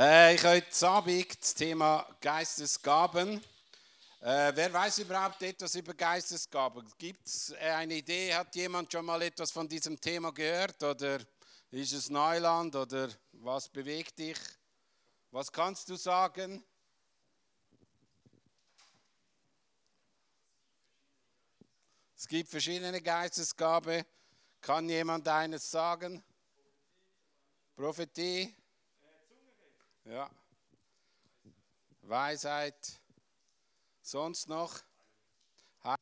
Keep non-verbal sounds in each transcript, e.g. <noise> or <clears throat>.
Äh, ich heute Abend das Thema Geistesgaben. Äh, wer weiß überhaupt etwas über Geistesgaben? Gibt es äh, eine Idee? Hat jemand schon mal etwas von diesem Thema gehört? Oder ist es Neuland? Oder was bewegt dich? Was kannst du sagen? Es gibt verschiedene Geistesgaben. Kann jemand eines sagen? Prophetie? Ja. Weisheit. Sonst noch? Ja,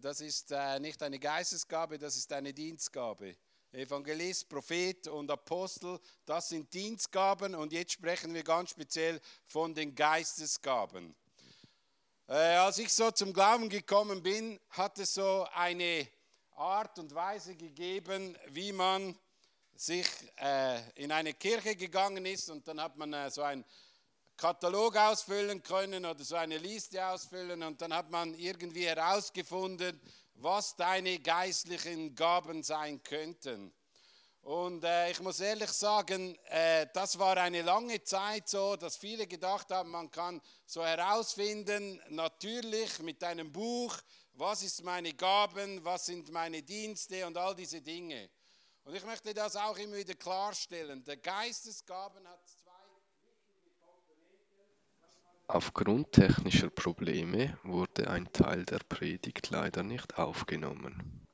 das ist äh, nicht eine Geistesgabe, das ist eine Dienstgabe. Evangelist, Prophet und Apostel, das sind Dienstgaben und jetzt sprechen wir ganz speziell von den Geistesgaben. Äh, als ich so zum Glauben gekommen bin, hat es so eine Art und Weise gegeben, wie man sich äh, in eine Kirche gegangen ist und dann hat man äh, so einen Katalog ausfüllen können oder so eine Liste ausfüllen und dann hat man irgendwie herausgefunden, was deine geistlichen Gaben sein könnten. Und äh, ich muss ehrlich sagen, äh, das war eine lange Zeit so, dass viele gedacht haben, man kann so herausfinden, natürlich mit einem Buch, was ist meine Gaben, was sind meine Dienste und all diese Dinge. Und ich möchte das auch immer wieder klarstellen. Der Geistesgaben hat zwei. Aufgrund technischer Probleme wurde ein Teil der Predigt leider nicht aufgenommen.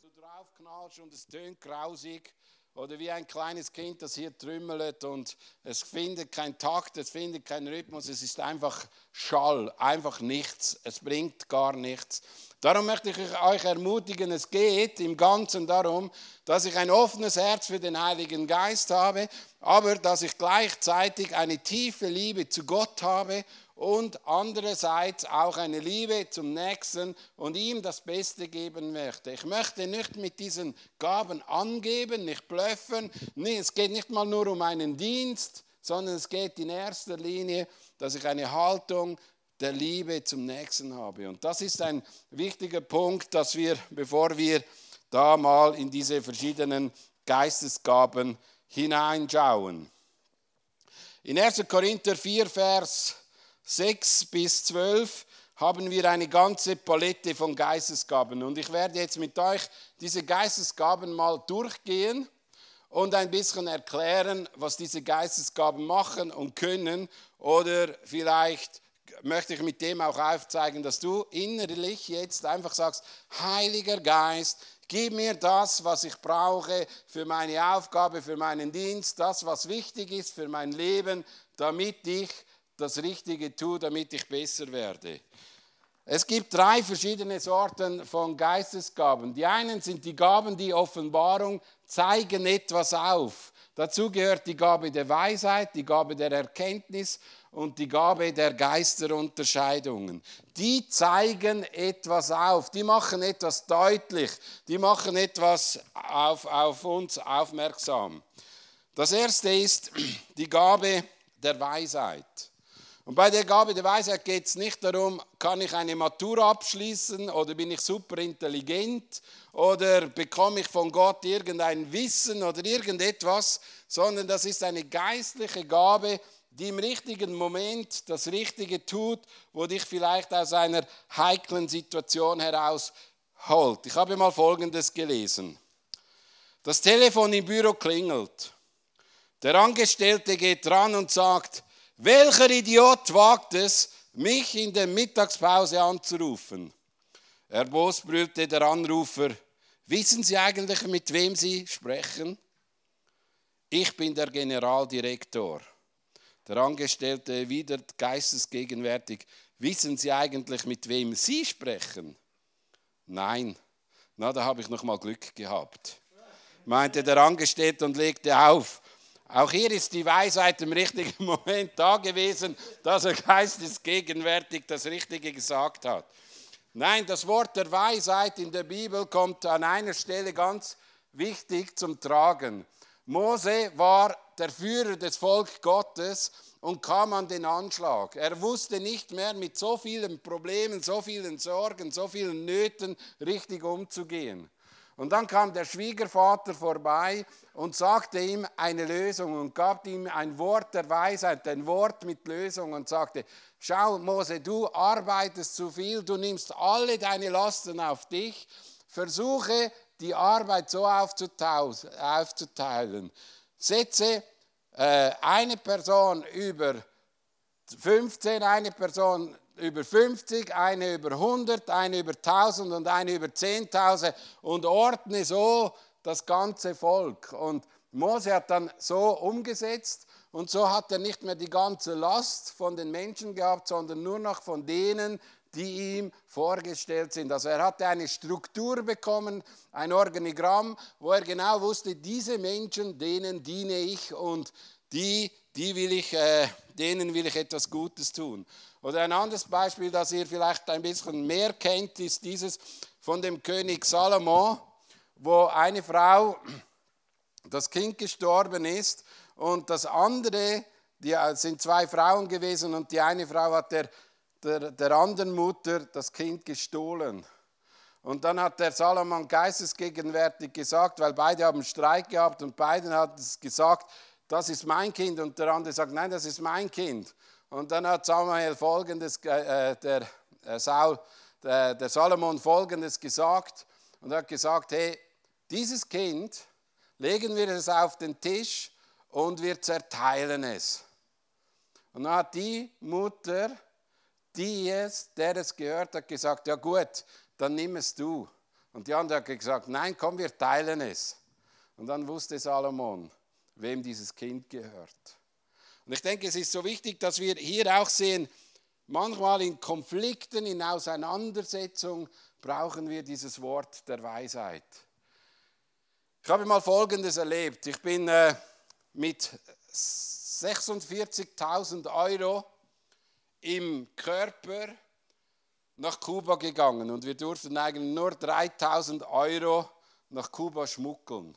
Du draufknallst und es tönt grausig. Oder wie ein kleines Kind, das hier trümmelt und es findet keinen Takt, es findet keinen Rhythmus, es ist einfach Schall, einfach nichts, es bringt gar nichts. Darum möchte ich euch ermutigen, es geht im Ganzen darum, dass ich ein offenes Herz für den Heiligen Geist habe, aber dass ich gleichzeitig eine tiefe Liebe zu Gott habe und andererseits auch eine Liebe zum Nächsten und ihm das Beste geben möchte. Ich möchte nicht mit diesen Gaben angeben, nicht blöffen. Nee, es geht nicht mal nur um einen Dienst, sondern es geht in erster Linie, dass ich eine Haltung der Liebe zum Nächsten habe. Und das ist ein wichtiger Punkt, dass wir, bevor wir da mal in diese verschiedenen Geistesgaben hineinschauen. In 1. Korinther 4, Vers 6 bis 12 haben wir eine ganze Palette von Geistesgaben. Und ich werde jetzt mit euch diese Geistesgaben mal durchgehen und ein bisschen erklären, was diese Geistesgaben machen und können. Oder vielleicht möchte ich mit dem auch aufzeigen, dass du innerlich jetzt einfach sagst, Heiliger Geist, gib mir das, was ich brauche für meine Aufgabe, für meinen Dienst, das, was wichtig ist für mein Leben, damit ich das Richtige tue, damit ich besser werde. Es gibt drei verschiedene Sorten von Geistesgaben. Die einen sind die Gaben, die Offenbarung zeigen etwas auf. Dazu gehört die Gabe der Weisheit, die Gabe der Erkenntnis und die Gabe der Geisterunterscheidungen. Die zeigen etwas auf, die machen etwas deutlich, die machen etwas auf, auf uns aufmerksam. Das erste ist <clears throat> die Gabe der Weisheit. Und bei der Gabe der Weisheit geht es nicht darum, kann ich eine Matura abschließen oder bin ich super intelligent oder bekomme ich von Gott irgendein Wissen oder irgendetwas, sondern das ist eine geistliche Gabe, die im richtigen Moment das Richtige tut, wo dich vielleicht aus einer heiklen Situation herausholt. Ich habe mal Folgendes gelesen. Das Telefon im Büro klingelt. Der Angestellte geht dran und sagt, welcher Idiot wagt es, mich in der Mittagspause anzurufen? Erbost brüllte der Anrufer, wissen Sie eigentlich, mit wem Sie sprechen? Ich bin der Generaldirektor. Der Angestellte wieder geistesgegenwärtig, wissen Sie eigentlich, mit wem Sie sprechen? Nein. Na, da habe ich noch mal Glück gehabt. Meinte der Angestellte und legte auf. Auch hier ist die Weisheit im richtigen <laughs> Moment da gewesen, dass er geistesgegenwärtig das Richtige gesagt hat. Nein, das Wort der Weisheit in der Bibel kommt an einer Stelle ganz wichtig zum Tragen. Mose war der Führer des Volk Gottes und kam an den Anschlag. Er wusste nicht mehr mit so vielen Problemen, so vielen Sorgen, so vielen Nöten richtig umzugehen. Und dann kam der Schwiegervater vorbei und sagte ihm eine Lösung und gab ihm ein Wort der Weisheit, ein Wort mit Lösung und sagte, schau Mose, du arbeitest zu viel, du nimmst alle deine Lasten auf dich, versuche die Arbeit so aufzuteilen. Setze äh, eine Person über 15, eine Person über 50, eine über 100, eine über 1000 und eine über 10.000 und ordne so das ganze Volk. Und Mose hat dann so umgesetzt und so hat er nicht mehr die ganze Last von den Menschen gehabt, sondern nur noch von denen, die ihm vorgestellt sind. Also er hatte eine Struktur bekommen, ein Organigramm, wo er genau wusste, diese Menschen, denen diene ich und die, die will ich, äh, denen will ich etwas Gutes tun. Oder ein anderes Beispiel, das ihr vielleicht ein bisschen mehr kennt, ist dieses von dem König Salomo, wo eine Frau, das Kind gestorben ist und das andere, die sind zwei Frauen gewesen und die eine Frau hat der, der, der anderen Mutter das Kind gestohlen. Und dann hat der Salomon geistesgegenwärtig gesagt, weil beide haben Streit gehabt und beiden hat es gesagt, das ist mein Kind und der andere sagt, nein, das ist mein Kind. Und dann hat Samuel folgendes, äh, der, äh, Saul, der, der Salomon folgendes gesagt und hat gesagt, hey, dieses Kind legen wir es auf den Tisch und wir zerteilen es. Und dann hat die Mutter, die es, der es gehört hat, gesagt, ja gut, dann nimm es du. Und die andere hat gesagt, nein, komm, wir teilen es. Und dann wusste Salomon, wem dieses Kind gehört. Und ich denke, es ist so wichtig, dass wir hier auch sehen, manchmal in Konflikten, in Auseinandersetzung brauchen wir dieses Wort der Weisheit. Ich habe mal Folgendes erlebt. Ich bin äh, mit 46.000 Euro im Körper nach Kuba gegangen und wir durften eigentlich nur 3.000 Euro nach Kuba schmuggeln.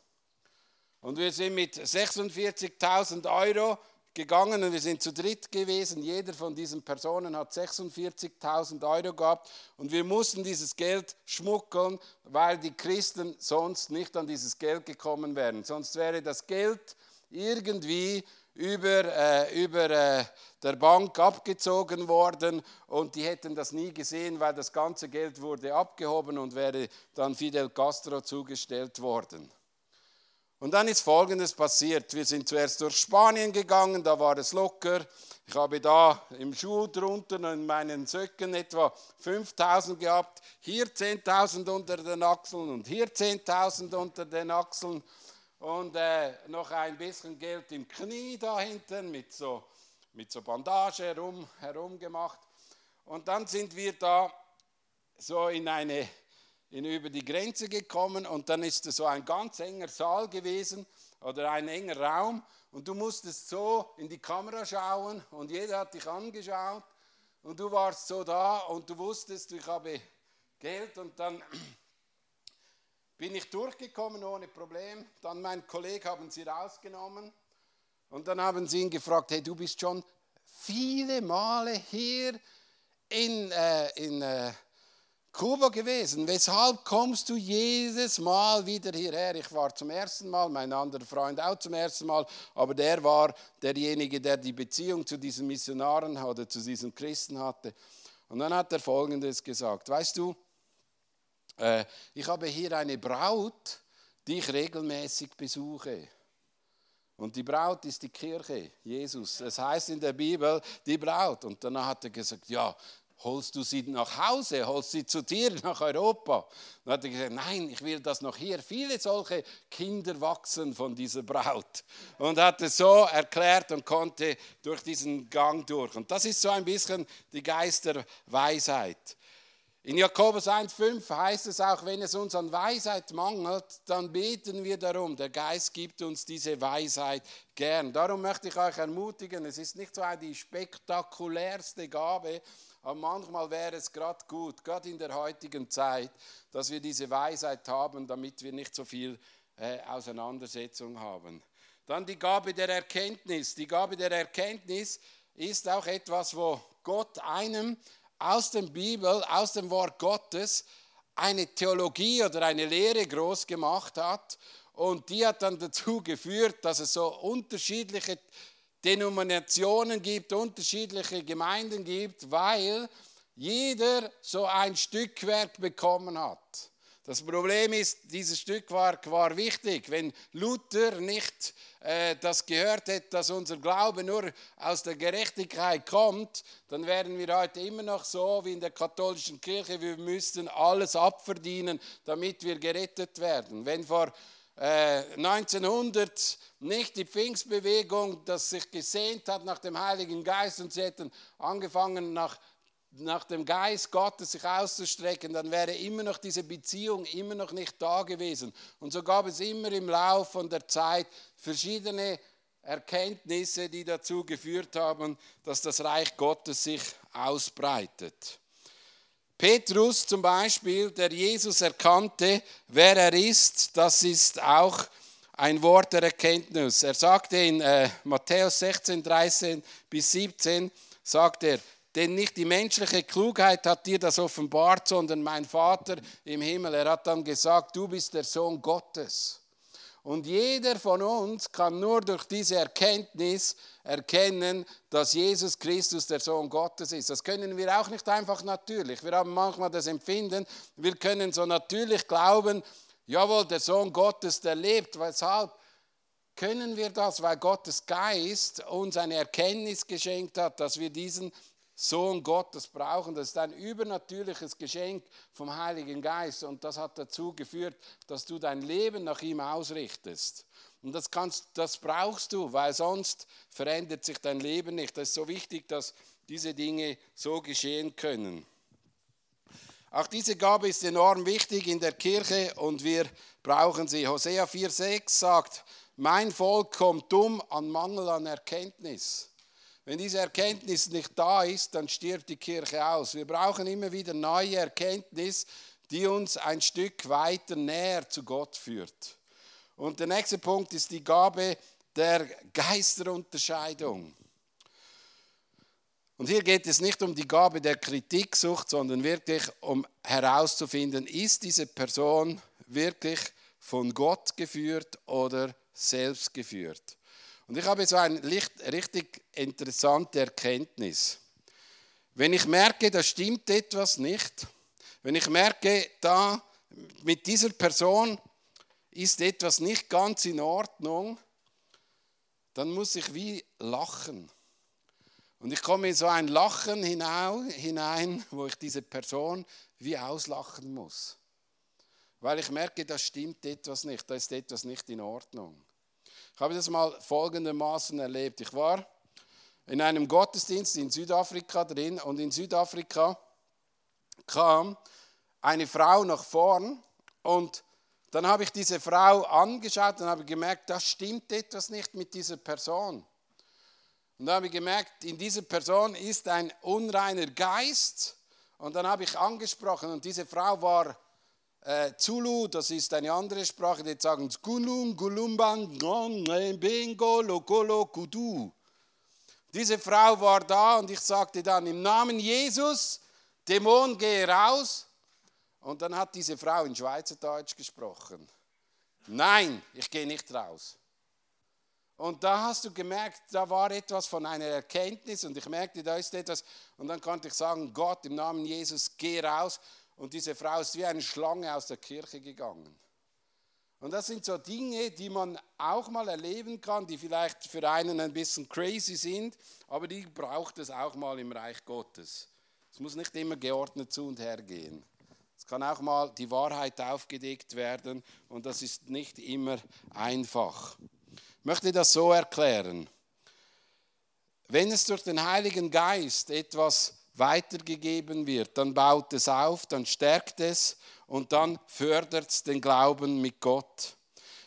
Und wir sind mit 46.000 Euro gegangen und wir sind zu dritt gewesen. Jeder von diesen Personen hat 46.000 Euro gehabt und wir mussten dieses Geld schmuggeln, weil die Christen sonst nicht an dieses Geld gekommen wären. Sonst wäre das Geld irgendwie über, äh, über äh, der Bank abgezogen worden und die hätten das nie gesehen, weil das ganze Geld wurde abgehoben und wäre dann Fidel Castro zugestellt worden. Und dann ist Folgendes passiert. Wir sind zuerst durch Spanien gegangen, da war es locker. Ich habe da im Schuh drunter in meinen Söcken etwa 5000 gehabt, hier 10.000 unter den Achseln und hier 10.000 unter den Achseln und äh, noch ein bisschen Geld im Knie da hinten mit so, mit so Bandage herum, gemacht. Und dann sind wir da so in eine in, über die Grenze gekommen und dann ist es so ein ganz enger Saal gewesen oder ein enger Raum und du musstest so in die Kamera schauen und jeder hat dich angeschaut und du warst so da und du wusstest, ich habe Geld und dann bin ich durchgekommen ohne Problem. Dann mein Kollege haben sie rausgenommen und dann haben sie ihn gefragt, hey, du bist schon viele Male hier in, äh, in äh, Kuba gewesen. Weshalb kommst du jedes Mal wieder hierher? Ich war zum ersten Mal, mein anderer Freund auch zum ersten Mal, aber der war derjenige, der die Beziehung zu diesen Missionaren oder zu diesen Christen hatte. Und dann hat er Folgendes gesagt: Weißt du, äh, ich habe hier eine Braut, die ich regelmäßig besuche. Und die Braut ist die Kirche, Jesus. Es heißt in der Bibel die Braut. Und dann hat er gesagt, ja, holst du sie nach Hause, holst sie zu dir <laughs> nach Europa? Dann hat er gesagt, nein, ich will das noch hier. Viele solche Kinder wachsen von dieser Braut. Und hat es so erklärt und konnte durch diesen Gang durch. Und das ist so ein bisschen die Geisterweisheit. In Jakobus 1,5 heißt es auch, wenn es uns an Weisheit mangelt, dann beten wir darum. Der Geist gibt uns diese Weisheit gern. Darum möchte ich euch ermutigen, es ist nicht so die spektakulärste Gabe, aber manchmal wäre es gerade gut, gerade in der heutigen Zeit, dass wir diese Weisheit haben, damit wir nicht so viel äh, Auseinandersetzung haben. Dann die Gabe der Erkenntnis. Die Gabe der Erkenntnis ist auch etwas, wo Gott einem aus der Bibel, aus dem Wort Gottes, eine Theologie oder eine Lehre groß gemacht hat. Und die hat dann dazu geführt, dass es so unterschiedliche Denominationen gibt, unterschiedliche Gemeinden gibt, weil jeder so ein Stückwerk bekommen hat. Das Problem ist, dieses Stück war, war wichtig. Wenn Luther nicht äh, das gehört hätte, dass unser Glaube nur aus der Gerechtigkeit kommt, dann wären wir heute immer noch so wie in der katholischen Kirche. Wir müssten alles abverdienen, damit wir gerettet werden. Wenn vor äh, 1900 nicht die Pfingstbewegung, das sich gesehnt hat nach dem Heiligen Geist und sie hätten angefangen nach nach dem Geist Gottes sich auszustrecken, dann wäre immer noch diese Beziehung immer noch nicht da gewesen. Und so gab es immer im Lauf von der Zeit verschiedene Erkenntnisse, die dazu geführt haben, dass das Reich Gottes sich ausbreitet. Petrus zum Beispiel, der Jesus erkannte, wer er ist, das ist auch ein Wort der Erkenntnis. Er sagte in äh, Matthäus 16, 13 bis 17, sagt er, denn nicht die menschliche Klugheit hat dir das offenbart, sondern mein Vater im Himmel. Er hat dann gesagt, du bist der Sohn Gottes. Und jeder von uns kann nur durch diese Erkenntnis erkennen, dass Jesus Christus der Sohn Gottes ist. Das können wir auch nicht einfach natürlich. Wir haben manchmal das Empfinden, wir können so natürlich glauben, jawohl, der Sohn Gottes, der lebt. Weshalb? Können wir das, weil Gottes Geist uns eine Erkenntnis geschenkt hat, dass wir diesen Sohn Gottes brauchen. Das ist ein übernatürliches Geschenk vom Heiligen Geist und das hat dazu geführt, dass du dein Leben nach ihm ausrichtest. Und das, kannst, das brauchst du, weil sonst verändert sich dein Leben nicht. Das ist so wichtig, dass diese Dinge so geschehen können. Auch diese Gabe ist enorm wichtig in der Kirche und wir brauchen sie. Hosea 4,6 sagt, mein Volk kommt dumm an Mangel an Erkenntnis. Wenn diese Erkenntnis nicht da ist, dann stirbt die Kirche aus. Wir brauchen immer wieder neue Erkenntnis, die uns ein Stück weiter näher zu Gott führt. Und der nächste Punkt ist die Gabe der Geisterunterscheidung. Und hier geht es nicht um die Gabe der Kritiksucht, sondern wirklich um herauszufinden, ist diese Person wirklich von Gott geführt oder selbst geführt. Und ich habe so eine richtig interessante Erkenntnis. Wenn ich merke, da stimmt etwas nicht, wenn ich merke, da mit dieser Person ist etwas nicht ganz in Ordnung, dann muss ich wie lachen. Und ich komme in so ein Lachen hinein, wo ich diese Person wie auslachen muss. Weil ich merke, da stimmt etwas nicht, da ist etwas nicht in Ordnung. Ich habe das mal folgendermaßen erlebt. Ich war in einem Gottesdienst in Südafrika drin und in Südafrika kam eine Frau nach vorn und dann habe ich diese Frau angeschaut und habe gemerkt, da stimmt etwas nicht mit dieser Person. Und dann habe ich gemerkt, in dieser Person ist ein unreiner Geist. Und dann habe ich angesprochen und diese Frau war äh, Zulu, das ist eine andere Sprache, die sagen Gulum, Gulumban, Bingo, Lokolo, Kudu. Diese Frau war da und ich sagte dann im Namen Jesus, Dämon, gehe raus. Und dann hat diese Frau in Schweizerdeutsch gesprochen. Nein, ich gehe nicht raus. Und da hast du gemerkt, da war etwas von einer Erkenntnis und ich merkte, da ist etwas. Und dann konnte ich sagen, Gott, im Namen Jesus, geh raus. Und diese Frau ist wie eine Schlange aus der Kirche gegangen. Und das sind so Dinge, die man auch mal erleben kann, die vielleicht für einen ein bisschen crazy sind, aber die braucht es auch mal im Reich Gottes. Es muss nicht immer geordnet zu und her gehen. Es kann auch mal die Wahrheit aufgedeckt werden und das ist nicht immer einfach. Ich möchte das so erklären. Wenn es durch den Heiligen Geist etwas weitergegeben wird, dann baut es auf, dann stärkt es und dann fördert es den Glauben mit Gott.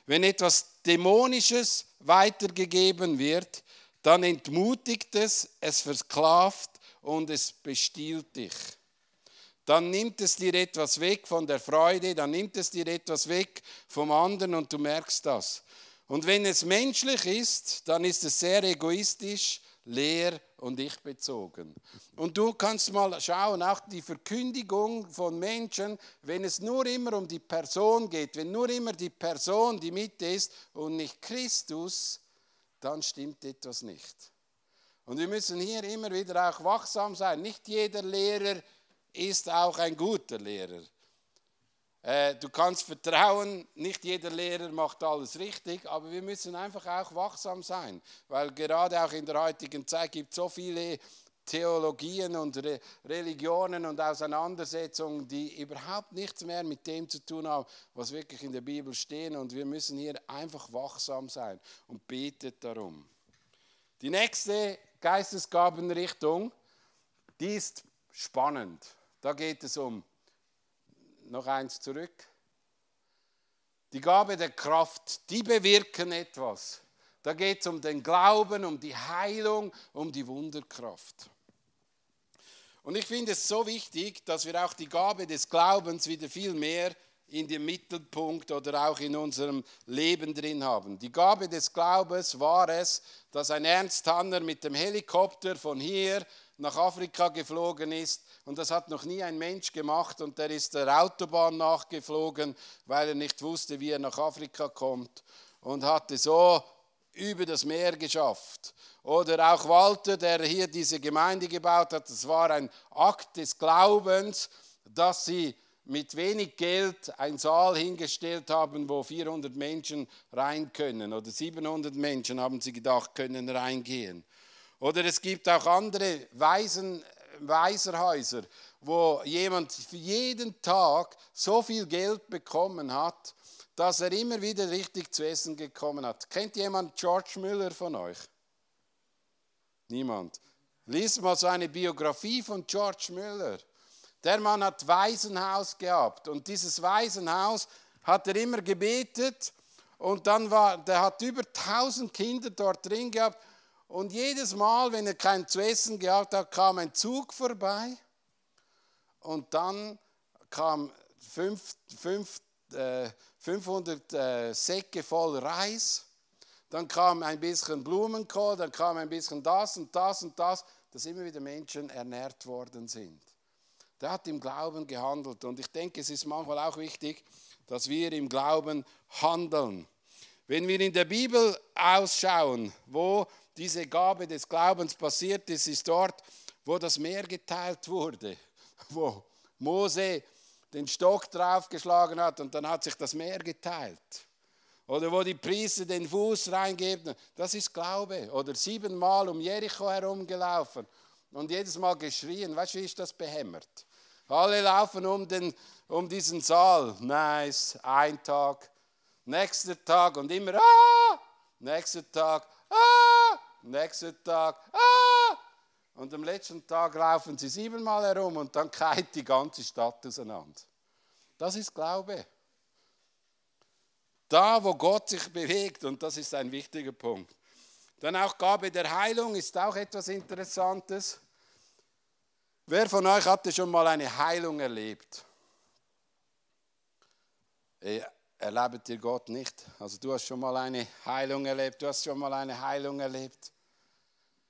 Wenn etwas Dämonisches weitergegeben wird, dann entmutigt es, es versklavt und es bestiehlt dich. Dann nimmt es dir etwas weg von der Freude, dann nimmt es dir etwas weg vom anderen und du merkst das. Und wenn es menschlich ist, dann ist es sehr egoistisch, leer und ich bezogen. Und du kannst mal schauen, auch die Verkündigung von Menschen, wenn es nur immer um die Person geht, wenn nur immer die Person die Mitte ist und nicht Christus, dann stimmt etwas nicht. Und wir müssen hier immer wieder auch wachsam sein. Nicht jeder Lehrer ist auch ein guter Lehrer. Äh, du kannst vertrauen, nicht jeder Lehrer macht alles richtig, aber wir müssen einfach auch wachsam sein, weil gerade auch in der heutigen Zeit gibt es so viele Theologien und Re Religionen und Auseinandersetzungen, die überhaupt nichts mehr mit dem zu tun haben, was wirklich in der Bibel steht. Und wir müssen hier einfach wachsam sein und betet darum. Die nächste Geistesgabenrichtung, die ist spannend. Da geht es um noch eins zurück. Die Gabe der Kraft, die bewirken etwas. Da geht es um den Glauben, um die Heilung, um die Wunderkraft. Und ich finde es so wichtig, dass wir auch die Gabe des Glaubens wieder viel mehr in den Mittelpunkt oder auch in unserem Leben drin haben. Die Gabe des Glaubens war es, dass ein Ernst Hanner mit dem Helikopter von hier nach Afrika geflogen ist und das hat noch nie ein Mensch gemacht und der ist der Autobahn nachgeflogen, weil er nicht wusste, wie er nach Afrika kommt und hatte so über das Meer geschafft. Oder auch Walter, der hier diese Gemeinde gebaut hat, das war ein Akt des Glaubens, dass sie mit wenig Geld einen Saal hingestellt haben, wo 400 Menschen rein können. Oder 700 Menschen haben sie gedacht, können reingehen. Oder es gibt auch andere Waisen, Waiserhäuser, wo jemand für jeden Tag so viel Geld bekommen hat, dass er immer wieder richtig zu essen gekommen hat. Kennt jemand George Müller von euch? Niemand. Lies mal so eine Biografie von George Müller. Der Mann hat Waisenhaus gehabt und dieses Waisenhaus hat er immer gebetet und dann war, der hat über 1000 Kinder dort drin gehabt und jedes Mal, wenn er kein zu essen gehabt hat, kam ein Zug vorbei und dann kam fünf, fünf, äh, 500 äh, Säcke voll Reis, dann kam ein bisschen Blumenkohl, dann kam ein bisschen das und das und das, dass immer wieder Menschen ernährt worden sind. Der hat im Glauben gehandelt und ich denke, es ist manchmal auch wichtig, dass wir im Glauben handeln. Wenn wir in der Bibel ausschauen, wo diese Gabe des Glaubens passiert ist, ist dort, wo das Meer geteilt wurde, <laughs> wo Mose den Stock draufgeschlagen hat und dann hat sich das Meer geteilt. Oder wo die Priester den Fuß reingeben, das ist Glaube. Oder siebenmal um Jericho herumgelaufen und jedes Mal geschrien. Weißt du, wie ist das behämmert? Alle laufen um, den, um diesen Saal. Nice, ein Tag, nächster Tag und immer, ah, nächster Tag, ah, nächster Tag, ah! Und am letzten Tag laufen sie siebenmal herum und dann keilt die ganze Stadt auseinander. Das ist Glaube. Da, wo Gott sich bewegt, und das ist ein wichtiger Punkt. Dann auch Gabe der Heilung ist auch etwas Interessantes. Wer von euch hatte schon mal eine Heilung erlebt? Erlebt ihr Gott nicht? Also du hast schon mal eine Heilung erlebt, du hast schon mal eine Heilung erlebt.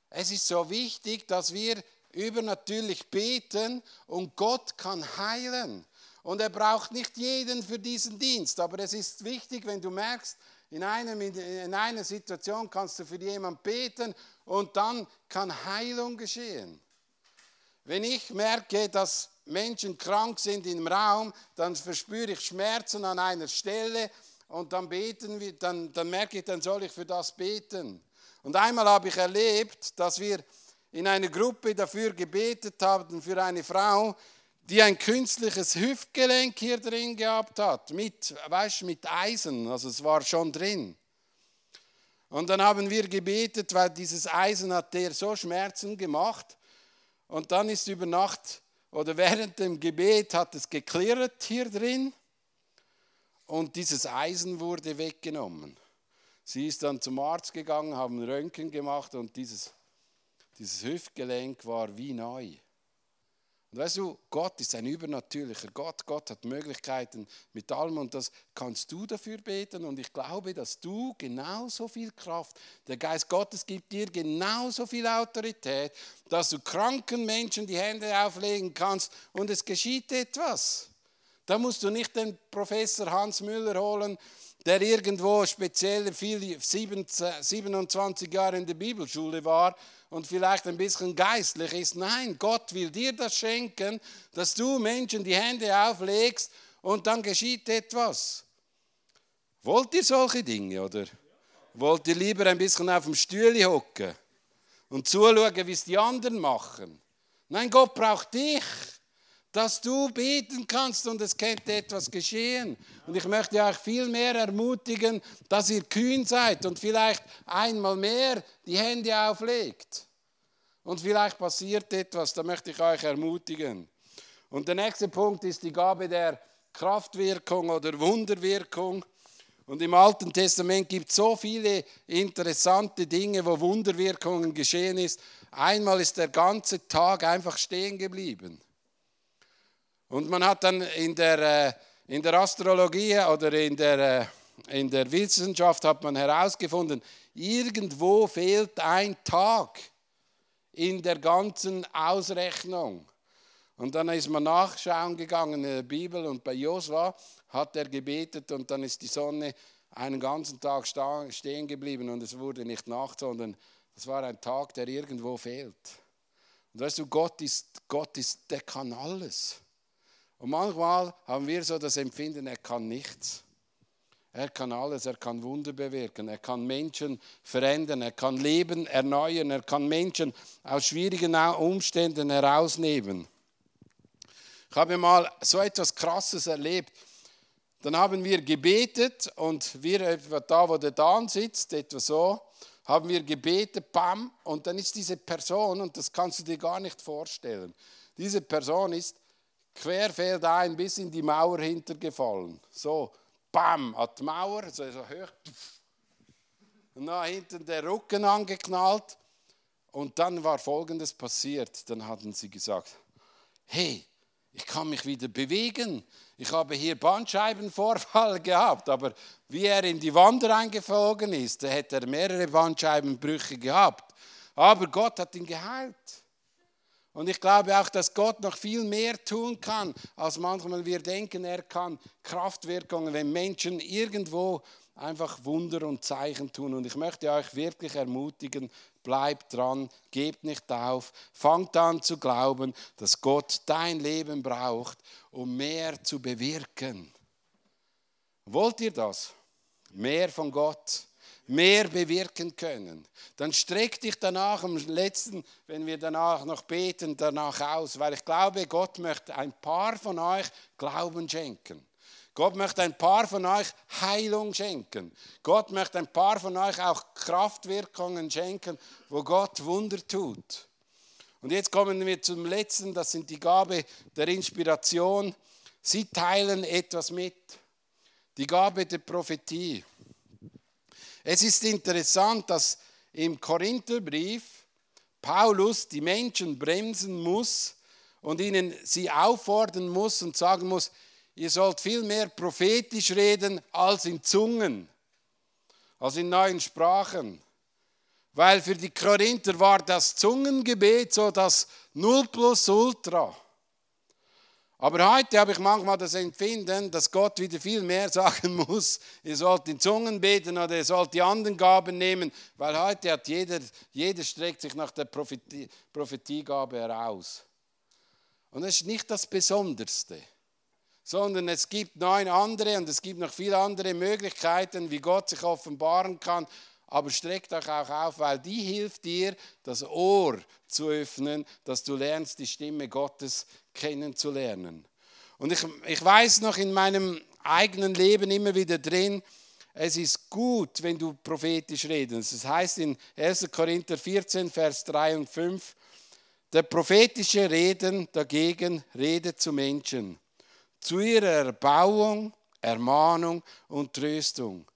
Es ist so wichtig, dass wir übernatürlich beten und Gott kann heilen. Und er braucht nicht jeden für diesen Dienst, aber es ist wichtig, wenn du merkst, in, einem, in einer Situation kannst du für jemanden beten und dann kann Heilung geschehen. Wenn ich merke, dass Menschen krank sind im Raum, dann verspüre ich Schmerzen an einer Stelle und dann beten wir, dann, dann merke ich, dann soll ich für das beten. Und einmal habe ich erlebt, dass wir in einer Gruppe dafür gebetet haben, für eine Frau, die ein künstliches Hüftgelenk hier drin gehabt hat, mit, weißt, mit Eisen, also es war schon drin. Und dann haben wir gebetet, weil dieses Eisen hat der so Schmerzen gemacht. Und dann ist über Nacht oder während dem Gebet hat es geklirrt hier drin und dieses Eisen wurde weggenommen. Sie ist dann zum Arzt gegangen, haben Röntgen gemacht und dieses, dieses Hüftgelenk war wie neu. Und weißt du, Gott ist ein übernatürlicher Gott. Gott hat Möglichkeiten mit allem und das kannst du dafür beten. Und ich glaube, dass du genauso viel Kraft, der Geist Gottes gibt dir genauso viel Autorität, dass du kranken Menschen die Hände auflegen kannst und es geschieht etwas. Da musst du nicht den Professor Hans Müller holen, der irgendwo speziell viel, 27 Jahre in der Bibelschule war und vielleicht ein bisschen geistlich ist. Nein, Gott will dir das schenken, dass du Menschen die Hände auflegst und dann geschieht etwas. Wollt ihr solche Dinge oder wollt ihr lieber ein bisschen auf dem Stühle hocken und zuschauen, wie es die anderen machen? Nein, Gott braucht dich dass du beten kannst und es könnte etwas geschehen. Und ich möchte euch viel mehr ermutigen, dass ihr kühn seid und vielleicht einmal mehr die Hände auflegt. Und vielleicht passiert etwas, da möchte ich euch ermutigen. Und der nächste Punkt ist die Gabe der Kraftwirkung oder Wunderwirkung. Und im Alten Testament gibt es so viele interessante Dinge, wo Wunderwirkungen geschehen ist. Einmal ist der ganze Tag einfach stehen geblieben. Und man hat dann in der, äh, in der Astrologie oder in der, äh, in der Wissenschaft hat man herausgefunden, irgendwo fehlt ein Tag in der ganzen Ausrechnung. Und dann ist man nachschauen gegangen in der Bibel und bei Josua hat er gebetet und dann ist die Sonne einen ganzen Tag stehen geblieben und es wurde nicht Nacht, sondern es war ein Tag, der irgendwo fehlt. Und weißt du, Gott ist, Gott ist, der kann alles. Und manchmal haben wir so das Empfinden, er kann nichts. Er kann alles, er kann Wunder bewirken, er kann Menschen verändern, er kann Leben erneuern, er kann Menschen aus schwierigen Umständen herausnehmen. Ich habe mal so etwas Krasses erlebt. Dann haben wir gebetet und wir etwa da, wo der Dan sitzt, etwa so, haben wir gebetet, bam, und dann ist diese Person, und das kannst du dir gar nicht vorstellen, diese Person ist querfeldein bis in die Mauer hintergefallen. So, bam, hat die Mauer, so, so hoch. Und dann hinten der Rücken angeknallt. Und dann war Folgendes passiert. Dann hatten sie gesagt, hey, ich kann mich wieder bewegen. Ich habe hier Bandscheibenvorfall <laughs> gehabt, aber wie er in die Wand reingeflogen ist, da hätte er mehrere Bandscheibenbrüche gehabt. Aber Gott hat ihn geheilt. Und ich glaube auch, dass Gott noch viel mehr tun kann, als manchmal wir denken, er kann Kraftwirkungen, wenn Menschen irgendwo einfach Wunder und Zeichen tun. Und ich möchte euch wirklich ermutigen, bleibt dran, gebt nicht auf, fangt an zu glauben, dass Gott dein Leben braucht, um mehr zu bewirken. Wollt ihr das? Mehr von Gott mehr bewirken können. Dann streck dich danach am letzten, wenn wir danach noch beten, danach aus, weil ich glaube, Gott möchte ein paar von euch Glauben schenken. Gott möchte ein paar von euch Heilung schenken. Gott möchte ein paar von euch auch Kraftwirkungen schenken, wo Gott Wunder tut. Und jetzt kommen wir zum letzten, das sind die Gabe der Inspiration. Sie teilen etwas mit. Die Gabe der Prophetie. Es ist interessant, dass im Korintherbrief Paulus die Menschen bremsen muss und ihnen sie auffordern muss und sagen muss, ihr sollt viel mehr prophetisch reden als in Zungen, als in neuen Sprachen. Weil für die Korinther war das Zungengebet so das Null plus Ultra. Aber heute habe ich manchmal das Empfinden, dass Gott wieder viel mehr <laughs> sagen muss. Ihr sollt in Zungen beten oder ihr sollt die anderen Gaben nehmen, weil heute hat jeder, jeder streckt sich nach der Prophetie, Prophetiegabe heraus. Und das ist nicht das Besonderste, sondern es gibt neun andere und es gibt noch viele andere Möglichkeiten, wie Gott sich offenbaren kann. Aber streckt euch auch auf, weil die hilft dir, das Ohr zu öffnen, dass du lernst, die Stimme Gottes kennenzulernen. Und ich, ich weiß noch in meinem eigenen Leben immer wieder drin, es ist gut, wenn du prophetisch redest. Das heißt in 1. Korinther 14, Vers 3 und 5, der prophetische Reden dagegen redet zu Menschen, zu ihrer Erbauung, Ermahnung und Tröstung.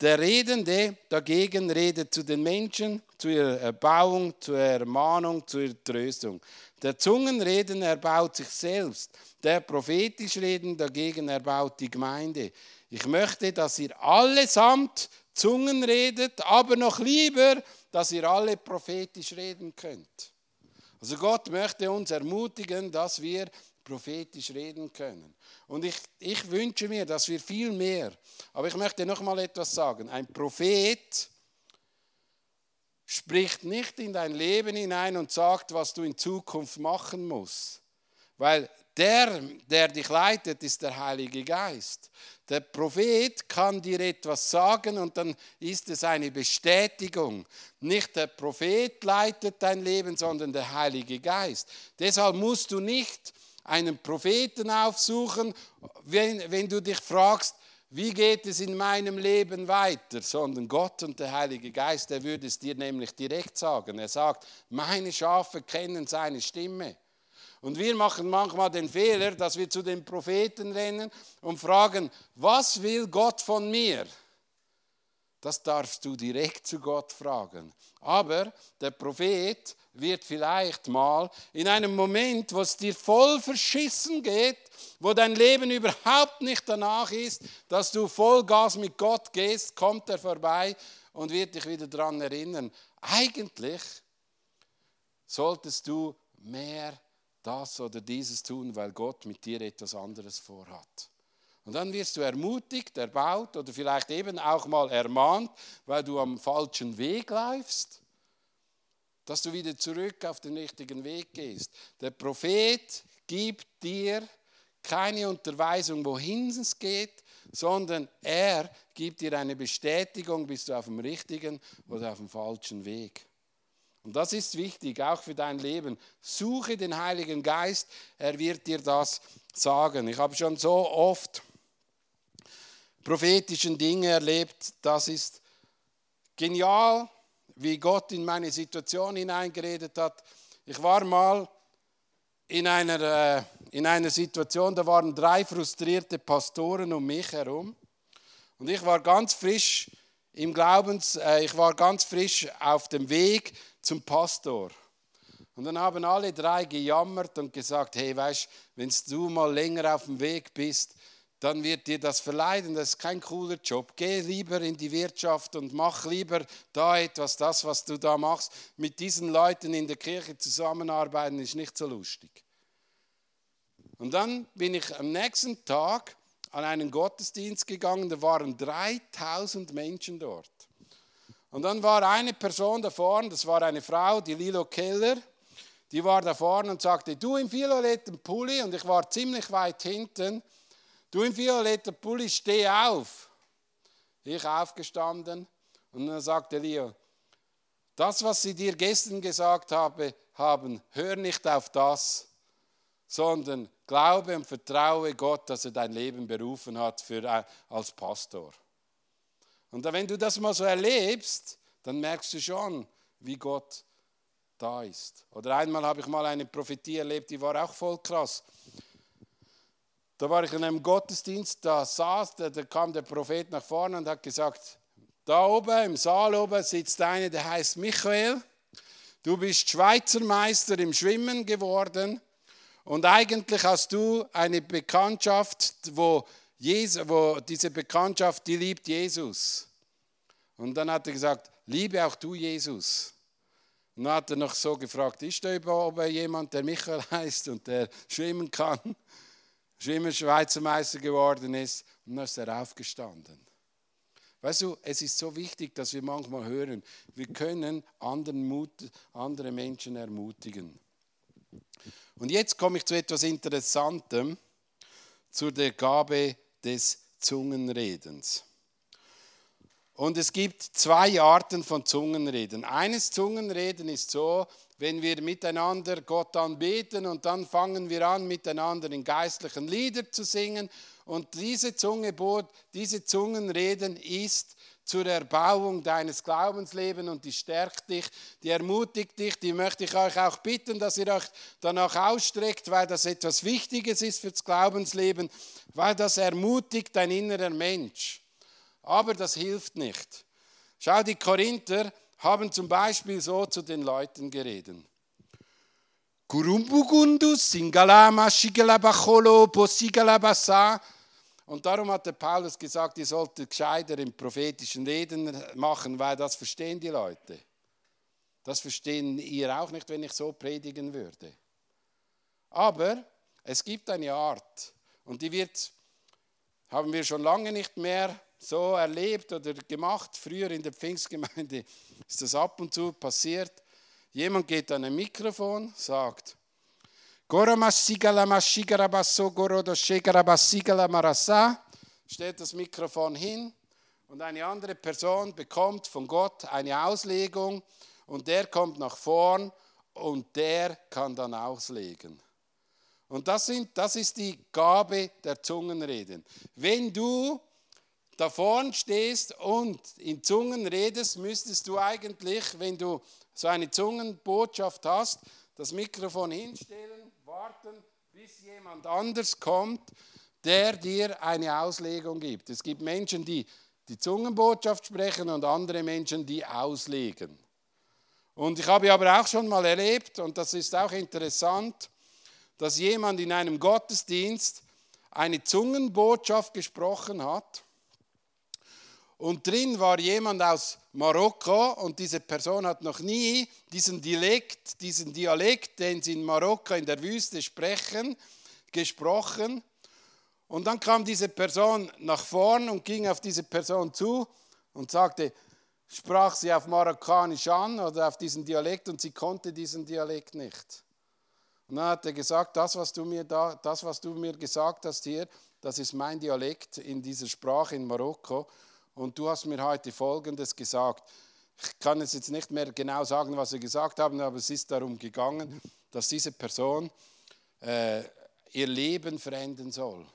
Der Redende dagegen redet zu den Menschen, zu zur Erbauung, zur Ermahnung, zur Tröstung. Der Zungenreden erbaut sich selbst. Der prophetisch Reden dagegen erbaut die Gemeinde. Ich möchte, dass ihr allesamt Zungen redet, aber noch lieber, dass ihr alle prophetisch reden könnt. Also Gott möchte uns ermutigen, dass wir prophetisch reden können. Und ich, ich wünsche mir, dass wir viel mehr, aber ich möchte noch mal etwas sagen. Ein Prophet spricht nicht in dein Leben hinein und sagt, was du in Zukunft machen musst. Weil der, der dich leitet, ist der Heilige Geist. Der Prophet kann dir etwas sagen und dann ist es eine Bestätigung. Nicht der Prophet leitet dein Leben, sondern der Heilige Geist. Deshalb musst du nicht einen Propheten aufsuchen, wenn, wenn du dich fragst, wie geht es in meinem Leben weiter, sondern Gott und der Heilige Geist, der würde es dir nämlich direkt sagen. Er sagt, meine Schafe kennen seine Stimme. Und wir machen manchmal den Fehler, dass wir zu den Propheten rennen und fragen, was will Gott von mir? Das darfst du direkt zu Gott fragen. Aber der Prophet wird vielleicht mal in einem Moment, wo es dir voll verschissen geht, wo dein Leben überhaupt nicht danach ist, dass du Vollgas mit Gott gehst, kommt er vorbei und wird dich wieder daran erinnern. Eigentlich solltest du mehr das oder dieses tun, weil Gott mit dir etwas anderes vorhat. Und dann wirst du ermutigt, erbaut oder vielleicht eben auch mal ermahnt, weil du am falschen Weg läufst, dass du wieder zurück auf den richtigen Weg gehst. Der Prophet gibt dir keine Unterweisung, wohin es geht, sondern er gibt dir eine Bestätigung, bist du auf dem richtigen oder auf dem falschen Weg. Und das ist wichtig, auch für dein Leben. Suche den Heiligen Geist, er wird dir das sagen. Ich habe schon so oft prophetischen Dinge erlebt, das ist genial, wie Gott in meine Situation hineingeredet hat. Ich war mal in einer, äh, in einer Situation, da waren drei frustrierte Pastoren um mich herum. Und ich war ganz frisch im Glaubens, äh, ich war ganz frisch auf dem Weg zum Pastor. Und dann haben alle drei gejammert und gesagt, hey, weißt, wenn du mal länger auf dem Weg bist, dann wird dir das verleiden, das ist kein cooler Job. Geh lieber in die Wirtschaft und mach lieber da etwas, das, was du da machst. Mit diesen Leuten in der Kirche zusammenarbeiten ist nicht so lustig. Und dann bin ich am nächsten Tag an einen Gottesdienst gegangen, da waren 3000 Menschen dort. Und dann war eine Person da vorne, das war eine Frau, die Lilo Keller, die war da vorne und sagte, du im violetten Pulli, und ich war ziemlich weit hinten, du im violetten Pulli, steh auf. Ich aufgestanden und dann sagte Leo, das, was sie dir gestern gesagt habe, haben, hör nicht auf das, sondern glaube und vertraue Gott, dass er dein Leben berufen hat für, äh, als Pastor. Und wenn du das mal so erlebst, dann merkst du schon, wie Gott da ist. Oder einmal habe ich mal eine Prophetie erlebt, die war auch voll krass. Da war ich in einem Gottesdienst, da saß, da, da kam der Prophet nach vorne und hat gesagt, da oben im Saal oben sitzt einer, der heißt Michael. Du bist Schweizer Meister im Schwimmen geworden und eigentlich hast du eine Bekanntschaft, wo Jesus, wo diese Bekanntschaft, die liebt Jesus. Und dann hat er gesagt, liebe auch du Jesus. Und dann hat er noch so gefragt, ist da überhaupt jemand, der Michael <laughs> heißt und der schwimmen kann, schwimmer Schweizer Meister geworden ist? Und dann ist er aufgestanden. Weißt du, es ist so wichtig, dass wir manchmal hören, wir können anderen Mut, andere Menschen ermutigen. Und jetzt komme ich zu etwas Interessantem, zu der Gabe des Zungenredens. Und es gibt zwei Arten von Zungenreden. Eines Zungenreden ist so, wenn wir miteinander Gott anbeten und dann fangen wir an, miteinander in geistlichen Lieder zu singen. Und diese, Zunge, diese Zungenreden ist zur Erbauung deines Glaubenslebens und die stärkt dich, die ermutigt dich, die möchte ich euch auch bitten, dass ihr euch danach ausstreckt, weil das etwas Wichtiges ist fürs Glaubensleben, weil das ermutigt dein innerer Mensch. Aber das hilft nicht. Schau, die Korinther haben zum Beispiel so zu den Leuten geredet. Und darum hat der Paulus gesagt, ihr solltet gescheiter im prophetischen Reden machen, weil das verstehen die Leute. Das verstehen ihr auch nicht, wenn ich so predigen würde. Aber es gibt eine Art und die wird, haben wir schon lange nicht mehr so erlebt oder gemacht. Früher in der Pfingstgemeinde <laughs> ist das ab und zu passiert. Jemand geht an ein Mikrofon, sagt, stellt das Mikrofon hin und eine andere Person bekommt von Gott eine Auslegung und der kommt nach vorn und der kann dann auslegen. Und das, sind, das ist die Gabe der Zungenreden. Wenn du da vorn stehst und in Zungen redest, müsstest du eigentlich, wenn du so eine Zungenbotschaft hast, das Mikrofon hinstellen, warten, bis jemand anders kommt, der dir eine Auslegung gibt. Es gibt Menschen, die die Zungenbotschaft sprechen und andere Menschen, die auslegen. Und ich habe aber auch schon mal erlebt, und das ist auch interessant, dass jemand in einem Gottesdienst eine Zungenbotschaft gesprochen hat. Und drin war jemand aus Marokko und diese Person hat noch nie diesen Dialekt, diesen Dialekt, den sie in Marokko in der Wüste sprechen, gesprochen. Und dann kam diese Person nach vorn und ging auf diese Person zu und sagte, sprach sie auf Marokkanisch an oder auf diesen Dialekt und sie konnte diesen Dialekt nicht. Und dann hat er gesagt, das was, du mir da, das, was du mir gesagt hast hier, das ist mein Dialekt in dieser Sprache in Marokko. Und du hast mir heute Folgendes gesagt. Ich kann es jetzt nicht mehr genau sagen, was sie gesagt haben, aber es ist darum gegangen, dass diese Person äh, ihr Leben verändern soll,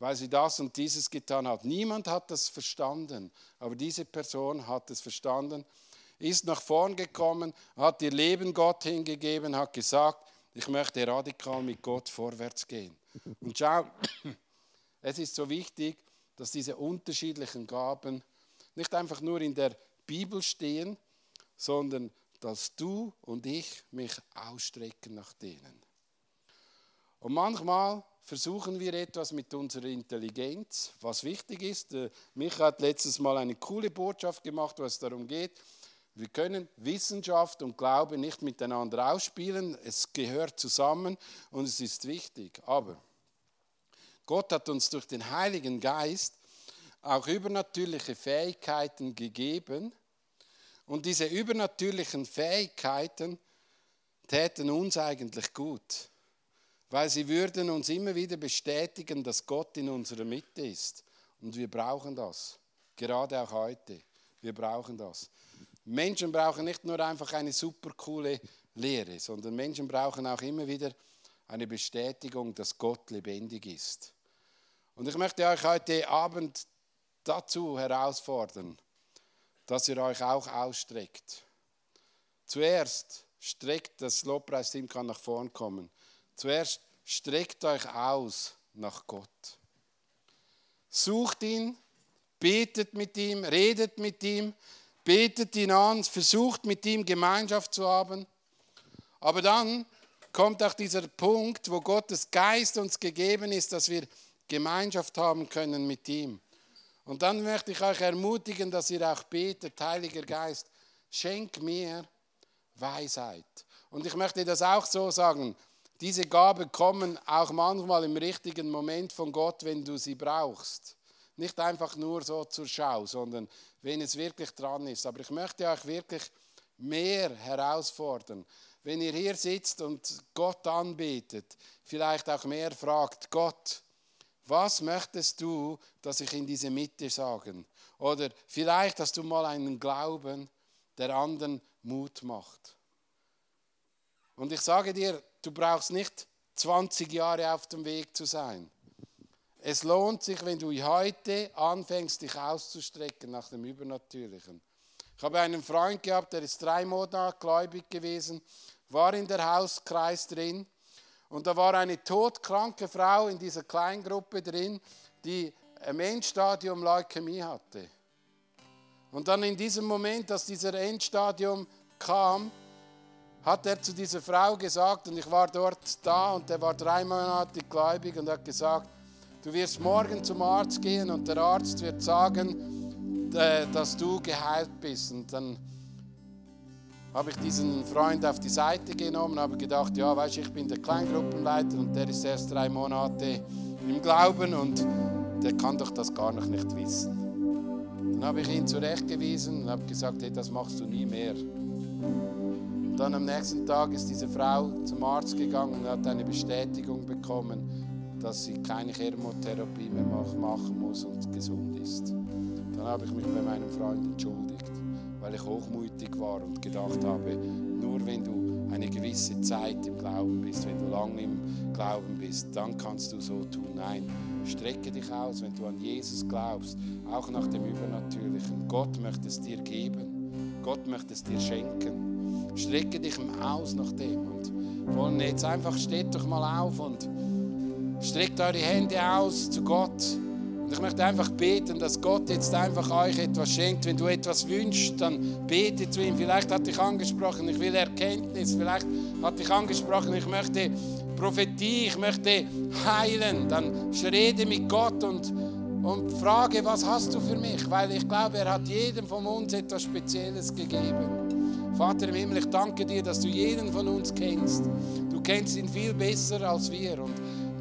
weil sie das und dieses getan hat. Niemand hat das verstanden, aber diese Person hat es verstanden, ist nach vorn gekommen, hat ihr Leben Gott hingegeben, hat gesagt, ich möchte radikal mit Gott vorwärts gehen. Und schau, <coughs> es ist so wichtig, dass diese unterschiedlichen Gaben nicht einfach nur in der Bibel stehen, sondern dass du und ich mich ausstrecken nach denen. Und manchmal versuchen wir etwas mit unserer Intelligenz, was wichtig ist. Äh, Mich hat letztes Mal eine coole Botschaft gemacht, was darum geht, wir können Wissenschaft und Glaube nicht miteinander ausspielen. Es gehört zusammen und es ist wichtig. Aber Gott hat uns durch den Heiligen Geist auch übernatürliche Fähigkeiten gegeben. Und diese übernatürlichen Fähigkeiten täten uns eigentlich gut, weil sie würden uns immer wieder bestätigen, dass Gott in unserer Mitte ist. Und wir brauchen das, gerade auch heute. Wir brauchen das. Menschen brauchen nicht nur einfach eine super coole Lehre, sondern Menschen brauchen auch immer wieder eine Bestätigung, dass Gott lebendig ist. Und ich möchte euch heute Abend dazu herausfordern, dass ihr euch auch ausstreckt. Zuerst streckt das Lobpreisteam kann nach vorn kommen. Zuerst streckt euch aus nach Gott. Sucht ihn, betet mit ihm, redet mit ihm, betet ihn an, versucht mit ihm Gemeinschaft zu haben. Aber dann kommt auch dieser Punkt, wo Gottes Geist uns gegeben ist, dass wir Gemeinschaft haben können mit ihm. Und dann möchte ich euch ermutigen, dass ihr auch betet, Heiliger Geist, schenk mir Weisheit. Und ich möchte das auch so sagen, diese Gaben kommen auch manchmal im richtigen Moment von Gott, wenn du sie brauchst. Nicht einfach nur so zur Schau, sondern wenn es wirklich dran ist. Aber ich möchte euch wirklich mehr herausfordern. Wenn ihr hier sitzt und Gott anbetet, vielleicht auch mehr fragt, Gott, was möchtest du, dass ich in diese Mitte sagen? Oder vielleicht hast du mal einen Glauben, der anderen Mut macht. Und ich sage dir, du brauchst nicht 20 Jahre auf dem Weg zu sein. Es lohnt sich, wenn du heute anfängst, dich auszustrecken nach dem Übernatürlichen. Ich habe einen Freund gehabt, der ist drei Monate gläubig gewesen, war in der Hauskreis drin und da war eine todkranke Frau in dieser Kleingruppe drin, die ein Endstadium Leukämie hatte. Und dann in diesem Moment, dass dieser Endstadium kam, hat er zu dieser Frau gesagt, und ich war dort da und er war drei Monate gläubig und hat gesagt, du wirst morgen zum Arzt gehen und der Arzt wird sagen, äh, dass du geheilt bist. Und dann habe ich diesen Freund auf die Seite genommen, habe gedacht, ja, weißt, ich bin der Kleingruppenleiter und der ist erst drei Monate im Glauben und der kann doch das gar noch nicht wissen. Dann habe ich ihn zurechtgewiesen und habe gesagt, hey, das machst du nie mehr. Und dann am nächsten Tag ist diese Frau zum Arzt gegangen und hat eine Bestätigung bekommen, dass sie keine Chemotherapie mehr machen muss und gesund ist. Dann habe ich mich bei meinem Freund entschuldigt, weil ich hochmütig war und gedacht habe, nur wenn du eine gewisse Zeit im Glauben bist, wenn du lange im Glauben bist, dann kannst du so tun. Nein, Strecke dich aus, wenn du an Jesus glaubst, auch nach dem Übernatürlichen. Gott möchte es dir geben. Gott möchte es dir schenken. Strecke dich aus nach dem. Und jetzt einfach, steht doch mal auf und streckt eure Hände aus zu Gott. Ich möchte einfach beten, dass Gott jetzt einfach euch etwas schenkt. Wenn du etwas wünschst, dann bete zu ihm. Vielleicht hat dich angesprochen, ich will Erkenntnis. Vielleicht hat dich angesprochen, ich möchte Prophetie, ich möchte heilen, dann rede mit Gott und, und frage, was hast du für mich? Weil ich glaube, er hat jedem von uns etwas Spezielles gegeben. Vater im Himmel, ich danke dir, dass du jeden von uns kennst. Du kennst ihn viel besser als wir. Und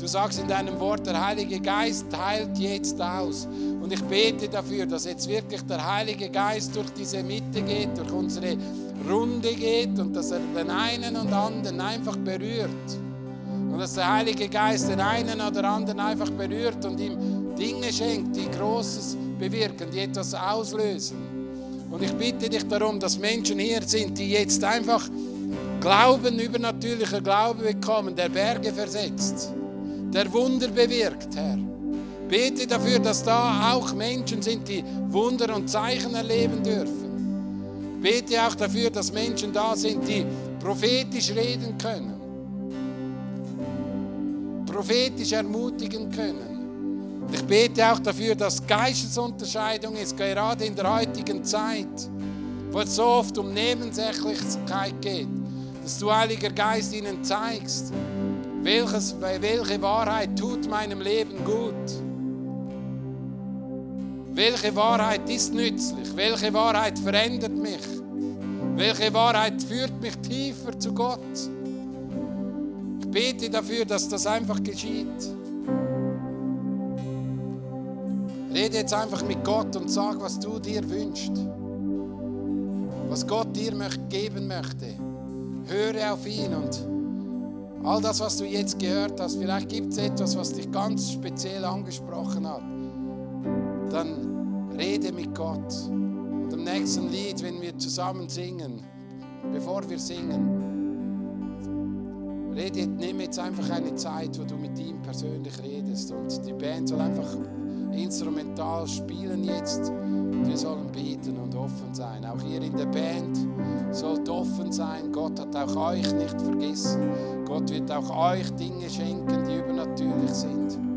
du sagst in deinem Wort, der Heilige Geist heilt jetzt aus. Und ich bete dafür, dass jetzt wirklich der Heilige Geist durch diese Mitte geht, durch unsere Runde geht und dass er den einen und anderen einfach berührt. Und dass der Heilige Geist den einen oder anderen einfach berührt und ihm Dinge schenkt, die Großes bewirken, die etwas auslösen. Und ich bitte dich darum, dass Menschen hier sind, die jetzt einfach Glauben, übernatürlicher Glaube bekommen, der Berge versetzt, der Wunder bewirkt, Herr. Bete dafür, dass da auch Menschen sind, die Wunder und Zeichen erleben dürfen. Bete auch dafür, dass Menschen da sind, die prophetisch reden können prophetisch ermutigen können. Und ich bete auch dafür, dass Geistesunterscheidung ist, gerade in der heutigen Zeit, wo es so oft um Nebensächlichkeit geht, dass du, Heiliger Geist, ihnen zeigst, welches, welche Wahrheit tut meinem Leben gut. Welche Wahrheit ist nützlich? Welche Wahrheit verändert mich? Welche Wahrheit führt mich tiefer zu Gott? bete dafür, dass das einfach geschieht. Rede jetzt einfach mit Gott und sag, was du dir wünschst. Was Gott dir geben möchte. Höre auf ihn und all das, was du jetzt gehört hast, vielleicht gibt es etwas, was dich ganz speziell angesprochen hat. Dann rede mit Gott. Und im nächsten Lied, wenn wir zusammen singen, bevor wir singen, Rede, nimm jetzt einfach eine Zeit, wo du mit ihm persönlich redest. Und die Band soll einfach instrumental spielen jetzt. Wir sollen beten und offen sein. Auch ihr in der Band sollt offen sein. Gott hat auch euch nicht vergessen. Gott wird auch euch Dinge schenken, die übernatürlich sind.